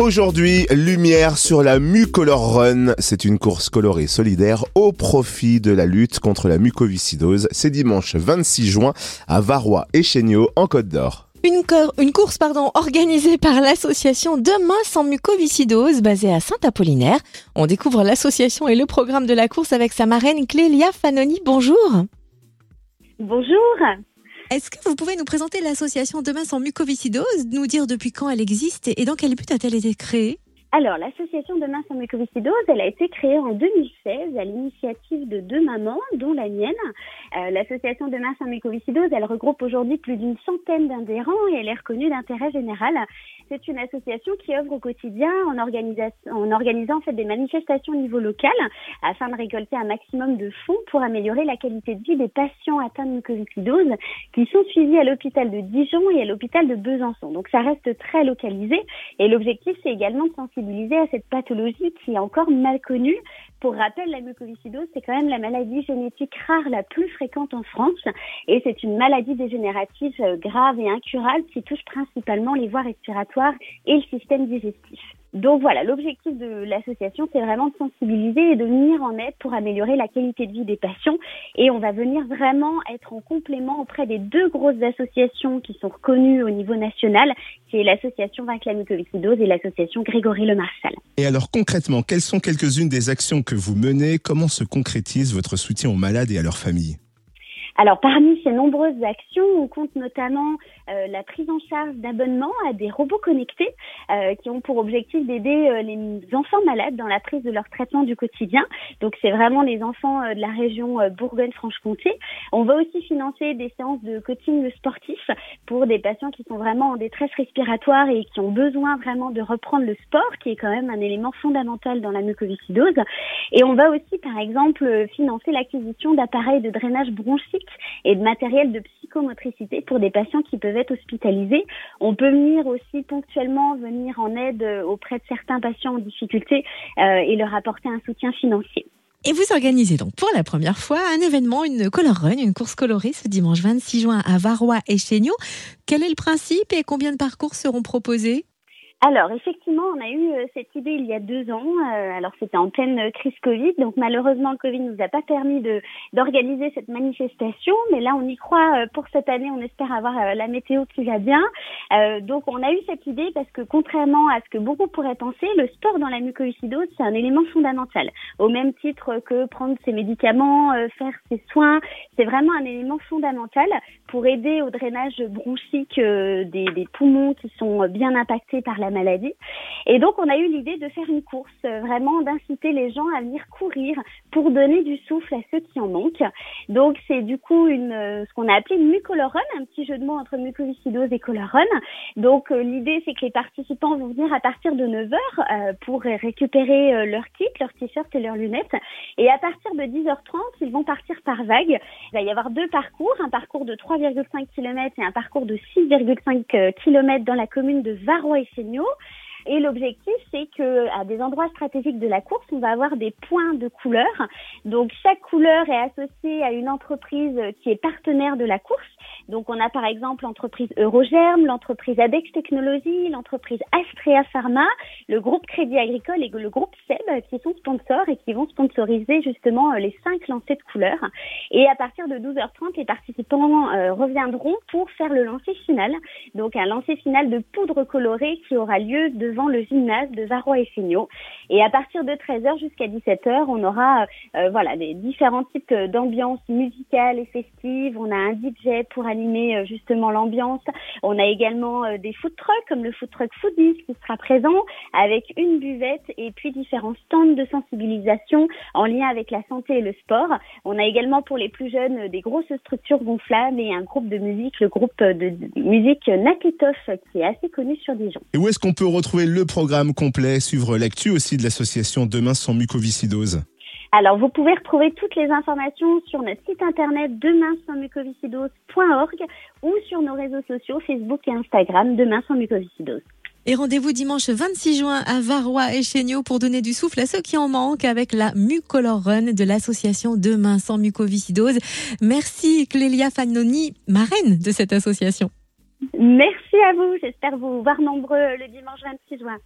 Aujourd'hui, lumière sur la Mucolor Run. C'est une course colorée solidaire au profit de la lutte contre la mucoviscidose. C'est dimanche 26 juin à Varrois et Chéniaud en Côte d'Or. Une, une, course pardon, organisée par l'association Demain sans mucoviscidose basée à Saint-Apollinaire. On découvre l'association et le programme de la course avec sa marraine Clélia Fanoni. Bonjour. Bonjour. Est-ce que vous pouvez nous présenter l'association Demain sans mucoviscidose, nous dire depuis quand elle existe et dans quel but a-t-elle été créée? Alors, l'association Demain sans mucoviscidose, elle a été créée en 2016 à l'initiative de deux mamans, dont la mienne. Euh, l'association Demain sans mucoviscidose, elle regroupe aujourd'hui plus d'une centaine d'adhérents et elle est reconnue d'intérêt général. C'est une association qui œuvre au quotidien en, en organisant en fait des manifestations au niveau local afin de récolter un maximum de fonds pour améliorer la qualité de vie des patients atteints de mucoviscidose qui sont suivis à l'hôpital de Dijon et à l'hôpital de Besançon. Donc ça reste très localisé et l'objectif c'est également de sensibiliser à cette pathologie qui est encore mal connue. Pour rappel, la mucoviscidose, c'est quand même la maladie génétique rare la plus fréquente en France et c'est une maladie dégénérative euh, grave et incurable qui touche principalement les voies respiratoires et le système digestif. Donc voilà, l'objectif de l'association, c'est vraiment de sensibiliser et de venir en aide pour améliorer la qualité de vie des patients. Et on va venir vraiment être en complément auprès des deux grosses associations qui sont reconnues au niveau national, qui est l'association Vaincre et l'association Grégory Le Marchal. Et alors concrètement, quelles sont quelques-unes des actions que vous menez? Comment se concrétise votre soutien aux malades et à leurs familles? Alors parmi ces nombreuses actions, on compte notamment euh, la prise en charge d'abonnements à des robots connectés euh, qui ont pour objectif d'aider euh, les enfants malades dans la prise de leur traitement du quotidien. Donc c'est vraiment les enfants de la région Bourgogne-Franche-Comté. On va aussi financer des séances de coaching sportif pour des patients qui sont vraiment en détresse respiratoire et qui ont besoin vraiment de reprendre le sport, qui est quand même un élément fondamental dans la mucoviscidose. Et on va aussi par exemple financer l'acquisition d'appareils de drainage bronchique et de matériel de psychomotricité pour des patients qui peuvent être hospitalisés. On peut venir aussi ponctuellement venir en aide euh, auprès de certains patients en difficulté euh, et leur apporter un soutien financier. Et vous organisez donc pour la première fois un événement, une color run, une course colorée ce dimanche 26 juin à Varrois et Chéniaud. Quel est le principe et combien de parcours seront proposés? Alors effectivement, on a eu euh, cette idée il y a deux ans. Euh, alors c'était en pleine euh, crise Covid, donc malheureusement le Covid nous a pas permis de d'organiser cette manifestation, mais là on y croit pour cette année. On espère avoir la météo qui va bien. donc on a eu cette idée parce que contrairement à ce que beaucoup pourraient penser, le sport dans la mucoviscidose c'est un élément fondamental. Au même titre que prendre ses médicaments, faire ses soins, c'est vraiment un élément fondamental pour aider au drainage bronchique des, des poumons qui sont bien impactés par la maladie. Et donc, on a eu l'idée de faire une course, euh, vraiment d'inciter les gens à venir courir pour donner du souffle à ceux qui en manquent. Donc, c'est du coup une, euh, ce qu'on a appelé une mucolorun, un petit jeu de mots entre mucoviscidose et colorun. Donc, euh, l'idée, c'est que les participants vont venir à partir de 9 heures pour récupérer leur kit, leur t-shirt et leurs lunettes. Et à partir de 10h30, ils vont partir par vague. Il va y avoir deux parcours, un parcours de 3,5 km et un parcours de 6,5 km dans la commune de Varrois et et l'objectif, c'est que à des endroits stratégiques de la course, on va avoir des points de couleur. Donc chaque couleur est associée à une entreprise qui est partenaire de la course. Donc on a par exemple l'entreprise Eurogerm, l'entreprise Adex Technologies, l'entreprise Astrea Pharma, le groupe Crédit Agricole et le groupe SEB qui sont sponsors et qui vont sponsoriser justement euh, les cinq lancers de couleurs. Et à partir de 12h30, les participants euh, reviendront pour faire le lancer final. Donc un lancer final de poudre colorée qui aura lieu devant le gymnase de Varrois et Fignot. Et à partir de 13h jusqu'à 17h, on aura euh, voilà des différents types d'ambiance musicale et festive. On a un DJ pour animer euh, justement l'ambiance. On a également euh, des food trucks comme le food truck Foodies qui sera présent avec une buvette et puis différents stands de sensibilisation en lien avec la santé et le sport. On a également pour les plus jeunes des grosses structures gonflables et un groupe de musique, le groupe de musique Nakitoff qui est assez connu sur Dijon. Et où est-ce qu'on peut retrouver le programme complet, suivre l'actu aussi de l'association Demain sans mucoviscidose? Alors, vous pouvez retrouver toutes les informations sur notre site internet demain sans mucoviscidose.org ou sur nos réseaux sociaux Facebook et Instagram Demain sans mucoviscidose. Et rendez-vous dimanche 26 juin à Varrois et Chéniaud pour donner du souffle à ceux qui en manquent avec la Mucolor Run de l'association Demain sans mucoviscidose. Merci Clélia Fanoni, marraine de cette association. Merci à vous. J'espère vous voir nombreux le dimanche 26 juin.